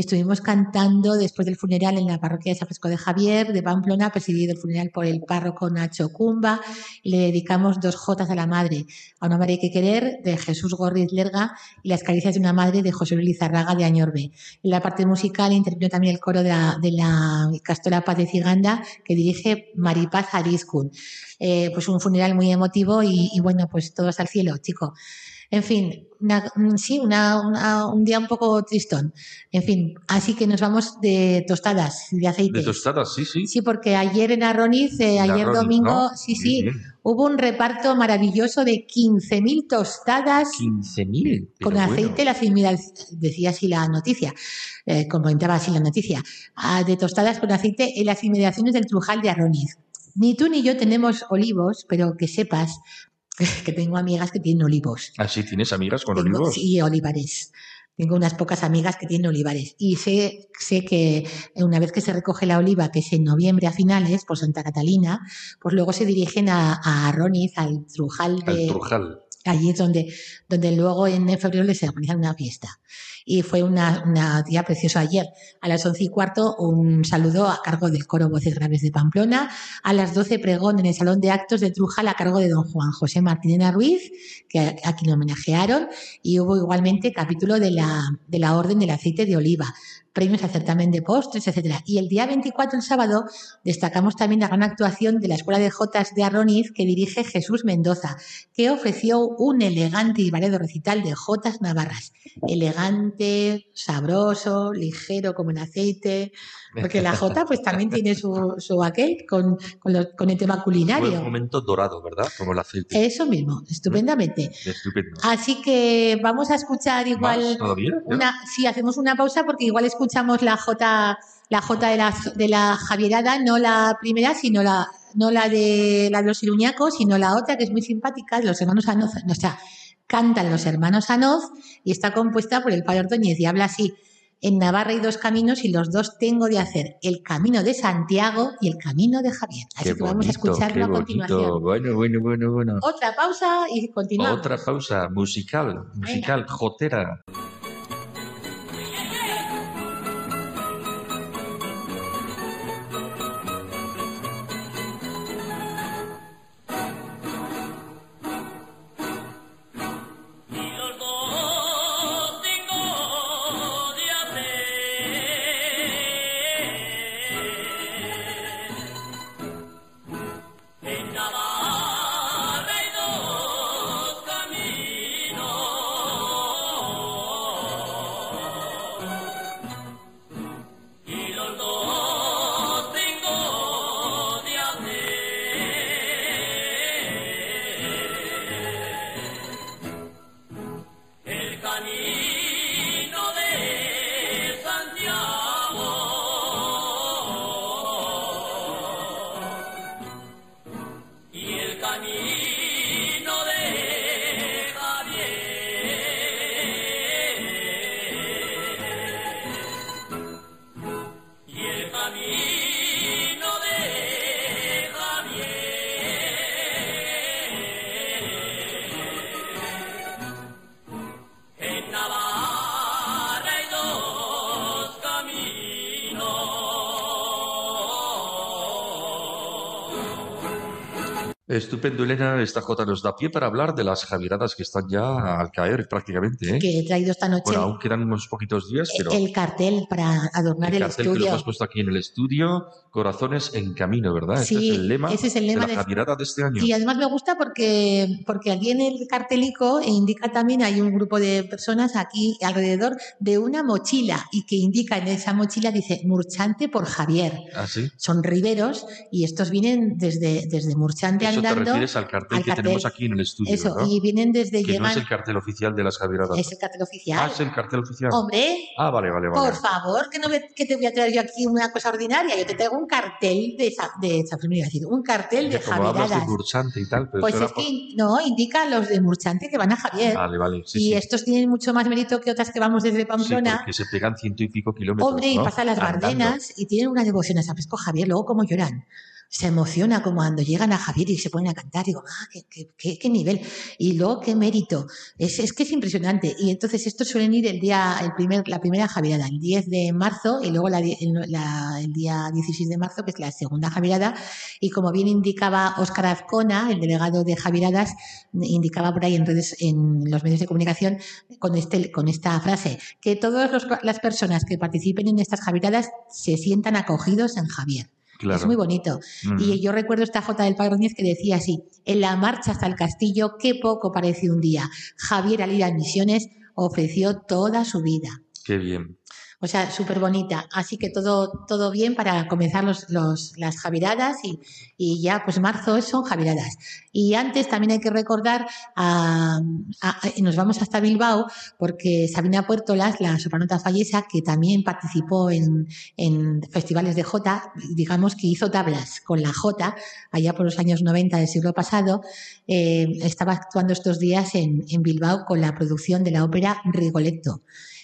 Estuvimos cantando después del funeral en la parroquia de San Francisco de Javier de Pamplona, presidido el funeral por el párroco Nacho Cumba, y le dedicamos dos jotas a la madre, a una madre que querer de Jesús Gorriz Lerga y las caricias de una madre de José Luis Lizarraga de Añorbe. En la parte musical intervino también el coro de la, de la Castora Paz de Ciganda que dirige Maripaz Arizcun. Eh, pues un funeral muy emotivo y, y bueno, pues todos al cielo, chico. En fin, una- mm, sí, una- una- un día un poco tristón. En fin, así que nos vamos de tostadas, de aceite. De tostadas, sí, sí. Sí, porque ayer en Arroniz, eh, ayer Arroniz, domingo, ¿no? sí, sí, bien. hubo un reparto maravilloso de 15.000 tostadas 15.000. con aceite, bueno. inmediaciones- decía así la noticia, eh, comentaba así la noticia, ah, de tostadas con aceite en las inmediaciones del Trujal de Arroniz. Ni tú ni yo tenemos olivos, pero que sepas que tengo amigas que tienen olivos. Ah, sí, tienes amigas con Tengo- olivos. Sí, olivares. Tengo unas pocas amigas que tienen olivares. Y sé, sé que una vez que se recoge la oliva, que es en noviembre a finales, por Santa Catalina, pues luego se dirigen a, a Arroniz, al Trujal Al de, Trujal. Allí es donde, donde luego en febrero les organizan una fiesta. Y fue una, día precioso ayer. A las once y cuarto, un saludo a cargo del coro Voces Graves de Pamplona. A las doce, pregón en el Salón de Actos de Trujal a cargo de don Juan José Martínez Ruiz, que a, a quien homenajearon. Y hubo igualmente capítulo de la, de la Orden del Aceite de Oliva premios al certamen de postres, etcétera. Y el día 24, el sábado, destacamos también la gran actuación de la Escuela de Jotas de Arroniz que dirige Jesús Mendoza, que ofreció un elegante y variado recital de Jotas navarras. Elegante, sabroso, ligero como el aceite, porque la Jota <laughs> pues también tiene su, su aquel con, con, lo- con el tema Fue un culinario. momento dorado, ¿verdad? Como el aceite. Eso mismo, estupendamente. Estupendo. Así que vamos a escuchar igual una, sí, hacemos una pausa porque igual escuchamos la J, la J de la, de la Javierada, no la primera, sino la, no la de la de los iruñacos, sino la otra que es muy simpática, de los hermanos Anoz, o sea, cantan los hermanos Anoz y está compuesta por el padre Ordóñez y habla así. En Navarra hay dos caminos y los dos tengo de hacer, el camino de Santiago y el camino de Javier. Así Qué que vamos a escucharlo a continuación. Bueno, bueno, bueno, bueno. Otra pausa y continuamos. Otra pausa musical, musical, jotera. Estupendo, Elena. Esta J nos da pie para hablar de las Javieradas que están ya al caer prácticamente. ¿eh? Que he traído esta noche Bueno, aún quedan unos poquitos días, pero el cartel para adornar el, el cartel que nos has puesto aquí en el estudio, Corazones en Camino, ¿verdad? Este Sí, es el lema, ese es el lema de de- la de este año. Y además me gusta porque, porque aquí en el cartelico indica también, hay un grupo de personas aquí alrededor de una mochila y que indica en esa mochila, dice, Murchante por Javier. ¿Ah, sí? Son riberos y estos vienen desde, desde Murchante andando. Refieres al cartel al que tenemos aquí en el estudio, Eso, ¿verdad? y vienen desde Que no es el cartel oficial de las Javieradas. es el cartel oficial. Ah, es el cartel oficial. Hombre, Ah, vale, vale, vale. por favor, que no ve- que te voy a traer yo aquí una cosa ordinaria. Yo te traigo un cartel de, de decir, un cartel de Que como hablas de Javieradas. Burchante y tal, pero Pues es por- que no, indica a los de Murchante que van a Javier. Vale, vale, sí, y sí. estos tienen mucho más mérito que otras que vamos desde Sí, Pamplona. porque se pegan ciento y pico kilómetros, Hombre, y ¿no? pasan las bardenas y tienen una devoción a San Francisco Javier. Luego, cómo lloran. Se emociona como cuando llegan a Javier y se ponen a cantar. Digo, ah, qué, qué- qué- nivel. Y luego, qué mérito. Es, es que es impresionante. Y entonces, estos suelen ir el día, el primer, la primera Javierada, el 10 de marzo, y luego la el, la- el día 16 de marzo, que es la segunda Javierada. Y como bien indicaba Óscar Azcona, el delegado de Javieradas, indicaba por ahí en redes, en los medios de comunicación, con, este, con esta frase, que todas las personas que participen en estas Javieradas se sientan acogidos en Javier. Claro. Es muy bonito. Mm. Y yo recuerdo esta J del Padroñez que decía así, en la marcha hasta el castillo, qué poco pareció un día. Javier al ir a Misiones ofreció toda su vida. Qué bien. O sea, súper bonita. Así que todo, todo bien para comenzar los, los- las Javiradas y, y ya, pues marzo son Javiradas. Y antes también hay que recordar, a, a- nos vamos hasta Bilbao, porque Sabina Puertolas, la sopranota fallesa, que también participó en, en festivales de Jota, digamos que hizo tablas con la Jota, allá por los años 90 del siglo pasado, eh, estaba actuando estos días en, en Bilbao con la producción de la ópera Rigoletto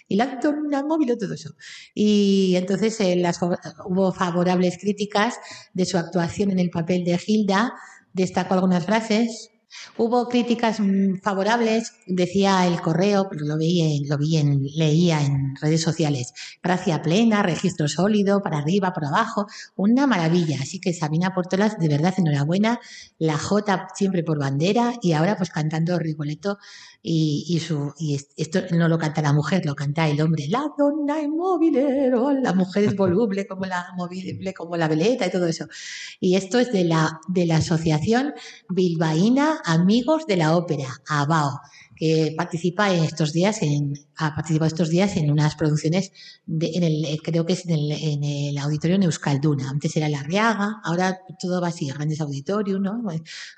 y la móvil, todo eso. Y entonces eh, las, hubo favorables críticas de su actuación en el papel de Gilda, destacó algunas frases. Hubo críticas mm, favorables, decía el correo, lo vi, lo vi en, leía en redes sociales. Gracia plena, registro sólido, para arriba, por abajo, una maravilla. Así que Sabina Portolas, de verdad, enhorabuena. La J siempre por bandera y ahora pues cantando Rigoletto y, su y es- esto no lo canta la mujer, lo canta el hombre. La donna es movilero, la mujer es voluble como la movible como la veleta y todo eso. Y esto es de la de la asociación bilbaína Amigos de la Ópera, ABAO, que participa en estos días en ha participado estos días en unas producciones de- en el creo que es en el, en auditorio Euskalduna. Antes era la Arriaga, ahora todo va así, grandes auditorios, ¿no?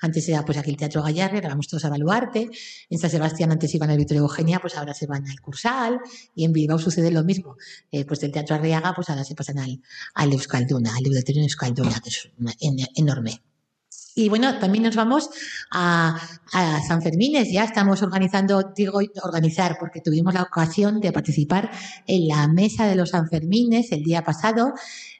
Antes era pues aquí el Teatro Gallarre, ahora vamos todos a Baluarte. En San Sebastián antes iban al Auditorio Eugenia, pues ahora se van al Cursal. Y en Bilbao sucede lo mismo. Eh, pues del Teatro Arriaga, pues ahora se pasan al, al Euskalduna, al Auditorio Euskalduna, que es una- en- enorme. Y bueno, también nos vamos a, a San Fermines. Ya estamos organizando, digo organizar, porque tuvimos la ocasión de participar en la mesa de los Sanfermines el día pasado,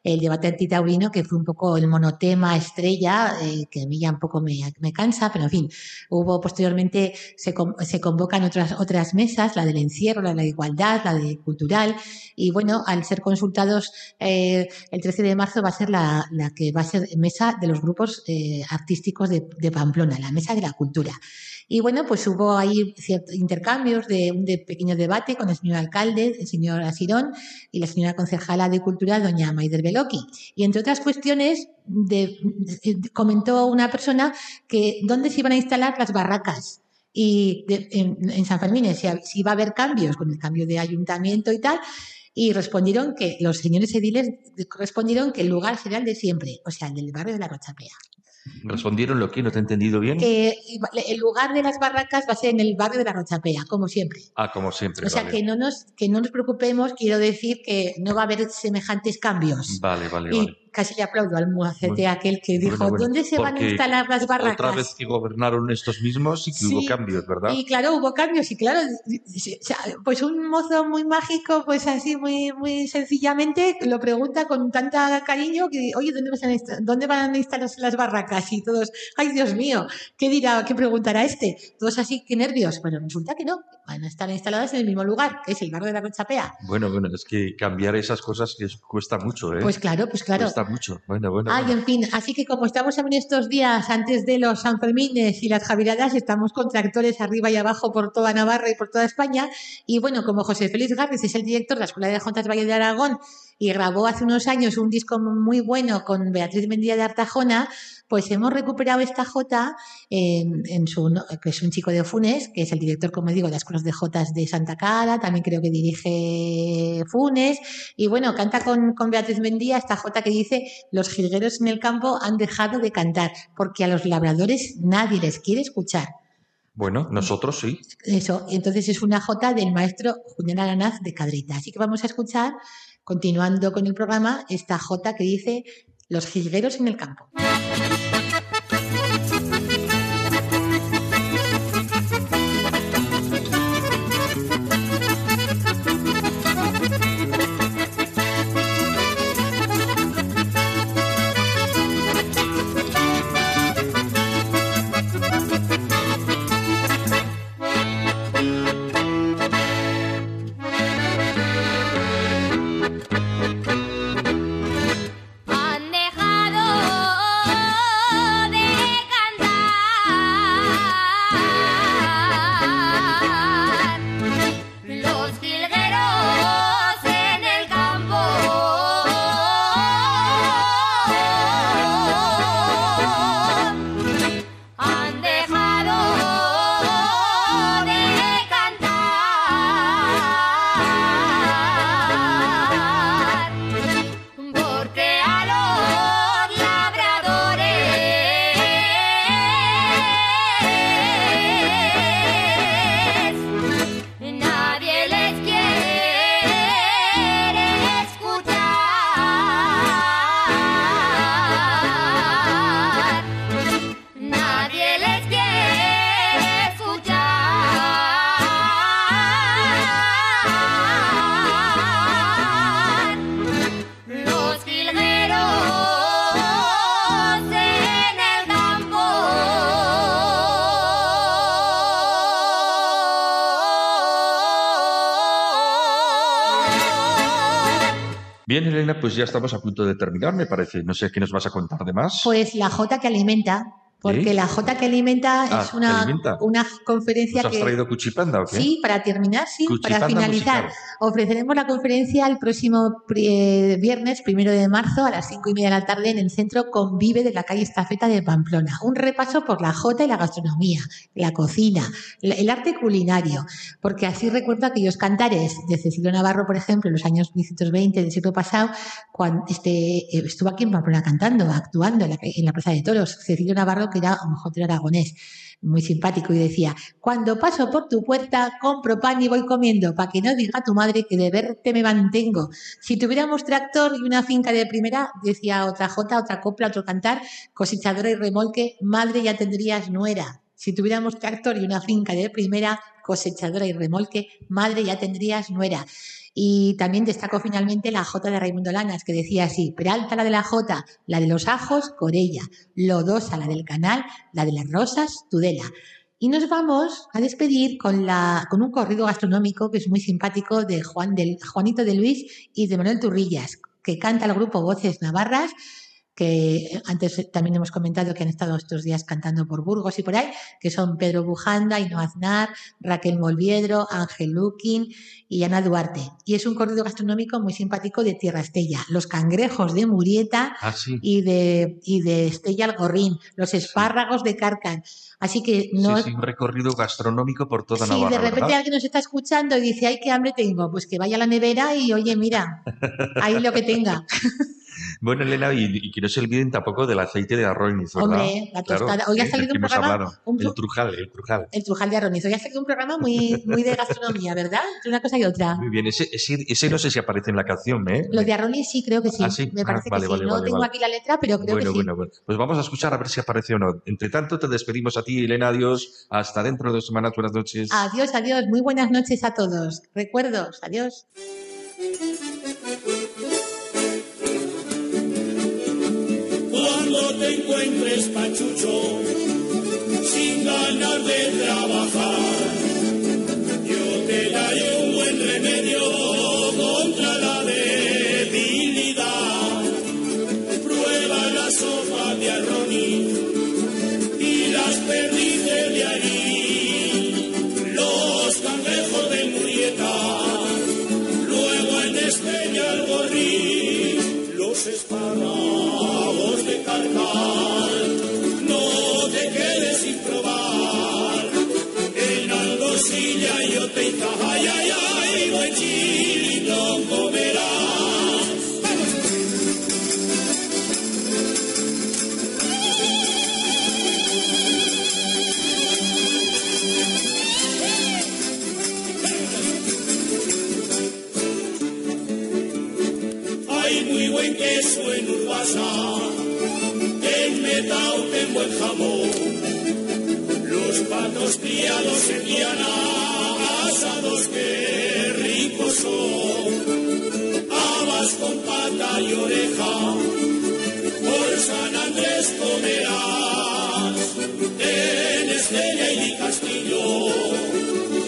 el debate antitaurino, que fue un poco el monotema estrella, eh, que a mí ya un poco me, me cansa, pero en fin, hubo posteriormente, se, se convocan otras, otras mesas, la del encierro, la de la igualdad, la de cultural, y bueno, al ser consultados, eh, el 13 de marzo va a ser la, que va a ser mesa de los grupos eh, de, de Pamplona, la mesa de la cultura. Y bueno, pues hubo ahí ciertos intercambios de un de pequeño debate con el señor alcalde, el señor Asirón, y la señora concejala de Cultura, doña Maider Beloki. Y entre otras cuestiones, de- comentó una persona que dónde se iban a instalar las barracas. Y de- en, en San Fermín, si, si iba a haber cambios con el cambio de ayuntamiento y tal, y respondieron que los señores ediles respondieron que el lugar será el de siempre, o sea, el del barrio de la Rochapea. ¿Respondieron lo que no te he entendido bien? Que el lugar de las barracas va a ser en el barrio de la Rochapea, como siempre. Ah, como siempre. O sea, vale. que no nos que no nos preocupemos, quiero decir que no va a haber semejantes cambios. Vale, vale, y vale. Casi le aplaudo al muacete Bueno, aquel que dijo, Bueno, bueno, ¿dónde se van a instalar las barracas? Otra vez que gobernaron estos mismos y que hubo cambios, ¿verdad? Y claro, hubo cambios, y claro, pues un mozo muy mágico, pues así muy, muy sencillamente lo pregunta con tanta cariño que, oye, ¿dónde van a dónde van a instalar las barracas? Y todos, ay Dios mío, ¿qué dirá, qué preguntará este? Todos así, qué nervios. Bueno, resulta que no. Van a estar instaladas en el mismo lugar, que es el barrio de la Conchapea. Bueno, bueno, es que cambiar esas cosas que cuesta mucho, ¿eh? Pues claro, pues claro. Cuesta mucho. Bueno, bueno. Ay, en fin, así que como estamos en estos días antes de los Sanfermines y las Javiradas, estamos con tractores arriba y abajo por toda Navarra y por toda España. Y bueno, como José Félix Garris es el director de la Escuela de Juntas Valle de Aragón y grabó hace unos años un disco muy bueno con Beatriz Mendía de Artajona, pues hemos recuperado esta Jota en, su, que es un chico de Funes, que es el director, como digo, de las Cruz de Jotas de Santa Cara, también creo que dirige Funes, y bueno, canta con, con Beatriz Mendía esta Jota que dice, los jilgueros en el campo han dejado de cantar, porque a los labradores nadie les quiere escuchar. Bueno, nosotros sí. Eso, entonces es una Jota del maestro Julián Aranaz de Cadrita. Así que vamos a escuchar, continuando con el programa, esta Jota que dice, los jilgueros en el campo. Pues ya estamos a punto de terminar, me parece. No sé qué nos vas a contar de más. Pues la J que alimenta porque la J que alimenta Ah, es una, alimenta. una conferencia ¿Nos has que... traído cuchipanda o qué? Sí, para terminar, sí, Cuchipanda para finalizar. musical. Ofreceremos la conferencia el próximo eh, viernes, primero de marzo, a las cinco y media de la tarde, en el centro Convive de la calle Estafeta de Pamplona. Un repaso por la Jota y la gastronomía, la cocina, el arte culinario, porque así recuerdo aquellos cantares de Cecilio Navarro, por ejemplo, en los años 1920 del siglo pasado, cuando este, eh, estuvo aquí en Pamplona cantando, actuando en la, Plaza de Toros. Cecilio Navarro, que era un jotero aragonés muy simpático y decía, cuando paso por tu puerta, compro pan y voy comiendo, para que no diga tu madre que de verte me mantengo. Si tuviéramos tractor y una finca de primera, decía otra jota, otra copla, otro cantar, cosechadora y remolque, madre ya tendrías nuera. Si tuviéramos tractor y una finca de primera, cosechadora y remolque, madre ya tendrías nuera. Y también destacó finalmente la J de Raimundo Lanas, que decía así, Peralta la de la J, la de los ajos, Corella, Lodosa la del canal, la de las rosas, Tudela. Y nos vamos a despedir con, la, con un corrido gastronómico que es muy simpático de Juan Juanito de Luis y de Manuel Turrillas, que canta el grupo Voces Navarras, que antes también hemos comentado que han estado estos días cantando por Burgos y por ahí, que son Pedro Bujanda, Ino Aznar, Raquel Molviedro, Ángel Luquín y Ana Duarte. Y es un corrido gastronómico muy simpático de Tierra Estella. Los cangrejos de Murieta Ah, sí. y de, y de Estella Algorrín, los espárragos de Carcan. Así que no, Sí, sí, un recorrido gastronómico por toda si Navarra, de repente ¿verdad? alguien nos está escuchando y dice, ay, qué hambre tengo, pues que vaya a la nevera y oye, mira, ahí lo que tenga. <laughs> Bueno, Elena, y, y que no se olviden tampoco del aceite de arroz, ¿verdad? Hombre, la Claro, tostada. Hoy ha salido un programa, un El trujal, el trujal. el trujal de arroz. Hoy ha salido un programa muy, muy de gastronomía, ¿verdad? Entre una cosa y otra. Muy bien, ese, ese, ese no sé si aparece en la canción, ¿eh? Lo de Arronis sí, creo que sí. Ah, sí. Me Ah, parece vale, que sí. vale, no vale, tengo vale. aquí la letra, pero creo bueno, que sí. bueno, bueno. Pues vamos a escuchar a ver si aparece o no. Entre tanto, te despedimos a ti, Elena. Adiós. Hasta dentro de dos semanas. Buenas noches. Adiós, adiós. Muy buenas noches a todos. Recuerdos. Adiós. Te encuentres pachucho, sin ganas de trabajar, Los criados en Viana, asados que ricos son. Habas con pata y oreja, por San Andrés comerás. En Estella y Castillo,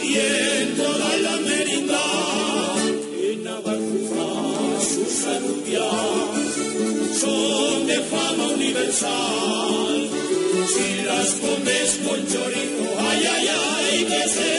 y en toda la merindad en Navarra sus alubias son de fama universal. Si las comes con chorizo, ay, ay, ay, que sea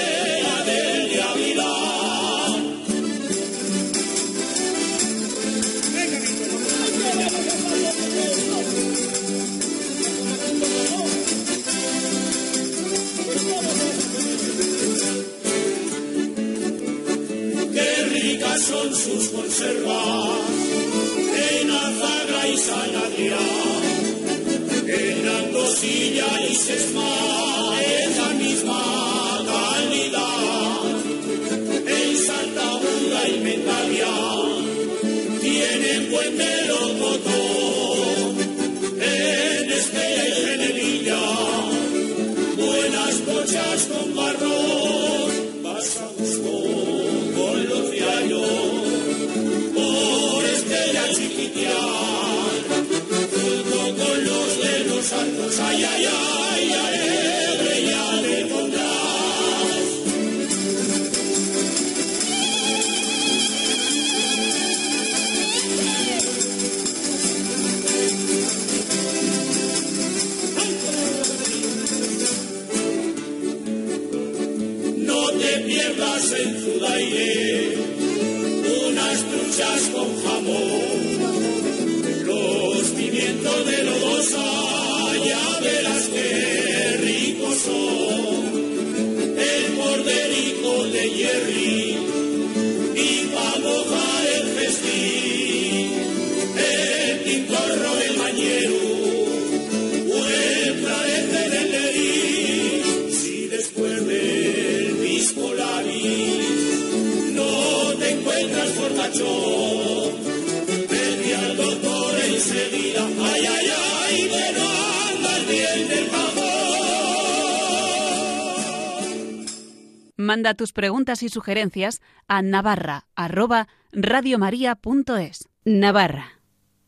Manda tus preguntas y sugerencias a navarra arroba radiomaria.es. Navarra,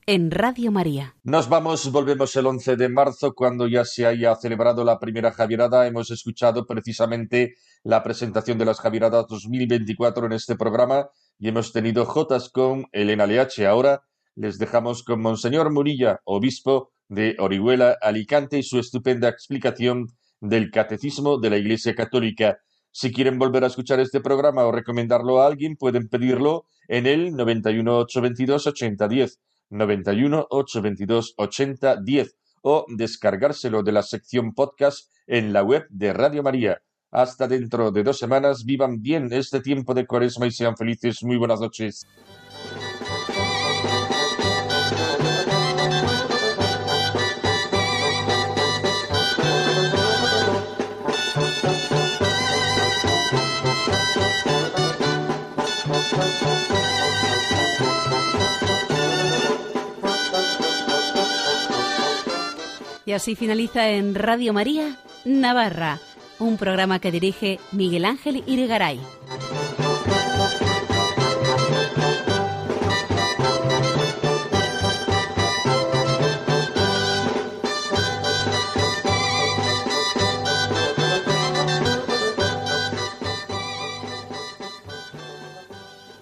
en Radio María. Nos vamos, volvemos el 11 de marzo, cuando ya se haya celebrado la primera Javierada. Hemos escuchado precisamente la presentación de las Javieradas 2024 en este programa y hemos tenido Jotas con Elena Leache. Ahora les dejamos con Monseñor Murilla, obispo de Orihuela, Alicante, y su estupenda explicación del Catecismo de la Iglesia Católica. Si quieren volver a escuchar este programa o recomendarlo a alguien, pueden pedirlo en el 91 822 8010, 91 822 8010 o descargárselo de la sección podcast en la web de Radio María. Hasta dentro de dos semanas, vivan bien este tiempo de cuaresma y sean felices. Muy buenas noches. Y así finaliza en Radio María, Navarra, un programa que dirige Miguel Ángel Irigaray.